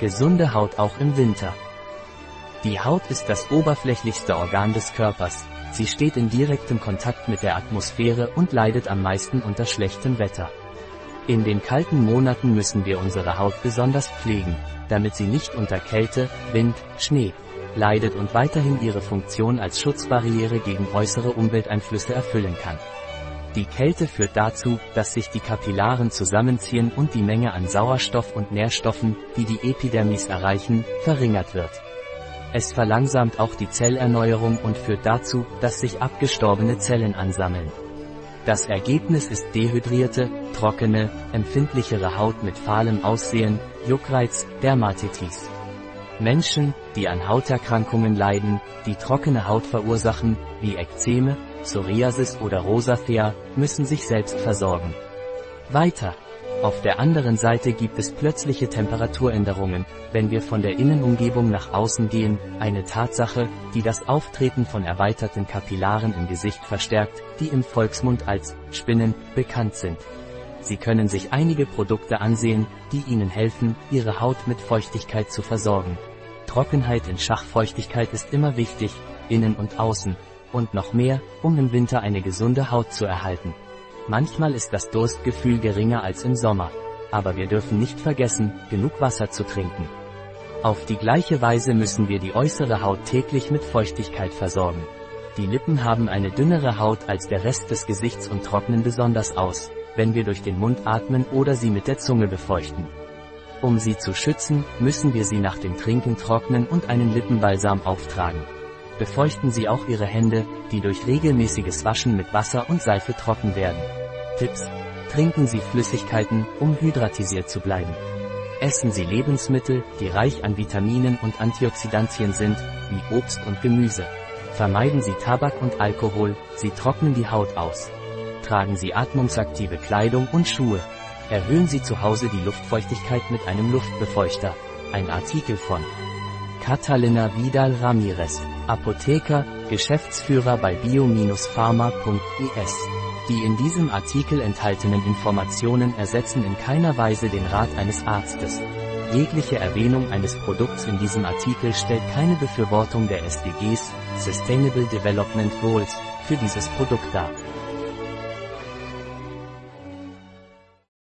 Gesunde Haut auch im Winter. Die Haut ist das oberflächlichste Organ des Körpers. Sie steht in direktem Kontakt mit der Atmosphäre und leidet am meisten unter schlechtem Wetter. In den kalten Monaten müssen wir unsere Haut besonders pflegen, damit sie nicht unter Kälte, Wind, Schnee leidet und weiterhin ihre Funktion als Schutzbarriere gegen äußere Umwelteinflüsse erfüllen kann. Die Kälte führt dazu, dass sich die Kapillaren zusammenziehen und die Menge an Sauerstoff und Nährstoffen, die die Epidermis erreichen, verringert wird. Es verlangsamt auch die Zellerneuerung und führt dazu, dass sich abgestorbene Zellen ansammeln. Das Ergebnis ist dehydrierte, trockene, empfindlichere Haut mit fahlem Aussehen, Juckreiz, Dermatitis. Menschen, die an Hauterkrankungen leiden, die trockene Haut verursachen, wie Ekzeme, Psoriasis oder Rosacea, müssen sich selbst versorgen. Weiter. Auf der anderen Seite gibt es plötzliche Temperaturänderungen, wenn wir von der Innenumgebung nach außen gehen, eine Tatsache, die das Auftreten von erweiterten Kapillaren im Gesicht verstärkt, die im Volksmund als Spinnen bekannt sind. Sie können sich einige Produkte ansehen, die Ihnen helfen, Ihre Haut mit Feuchtigkeit zu versorgen. Trockenheit in Schachfeuchtigkeit ist immer wichtig, innen und außen, und noch mehr, um im Winter eine gesunde Haut zu erhalten. Manchmal ist das Durstgefühl geringer als im Sommer. Aber wir dürfen nicht vergessen, genug Wasser zu trinken. Auf die gleiche Weise müssen wir die äußere Haut täglich mit Feuchtigkeit versorgen. Die Lippen haben eine dünnere Haut als der Rest des Gesichts und trocknen besonders aus, wenn wir durch den Mund atmen oder sie mit der Zunge befeuchten. Um sie zu schützen, müssen wir sie nach dem Trinken trocknen und einen Lippenbalsam auftragen befeuchten Sie auch Ihre Hände, die durch regelmäßiges Waschen mit Wasser und Seife trocken werden. Tipps. Trinken Sie Flüssigkeiten, um hydratisiert zu bleiben. Essen Sie Lebensmittel, die reich an Vitaminen und Antioxidantien sind, wie Obst und Gemüse. Vermeiden Sie Tabak und Alkohol, sie trocknen die Haut aus. Tragen Sie atmungsaktive Kleidung und Schuhe. Erhöhen Sie zu Hause die Luftfeuchtigkeit mit einem Luftbefeuchter. Ein Artikel von Catalina Vidal Ramirez, Apotheker, Geschäftsführer bei bio-pharma.es. Die in diesem Artikel enthaltenen Informationen ersetzen in keiner Weise den Rat eines Arztes. Jegliche Erwähnung eines Produkts in diesem Artikel stellt keine Befürwortung der SDGs, Sustainable Development Goals, für dieses Produkt dar.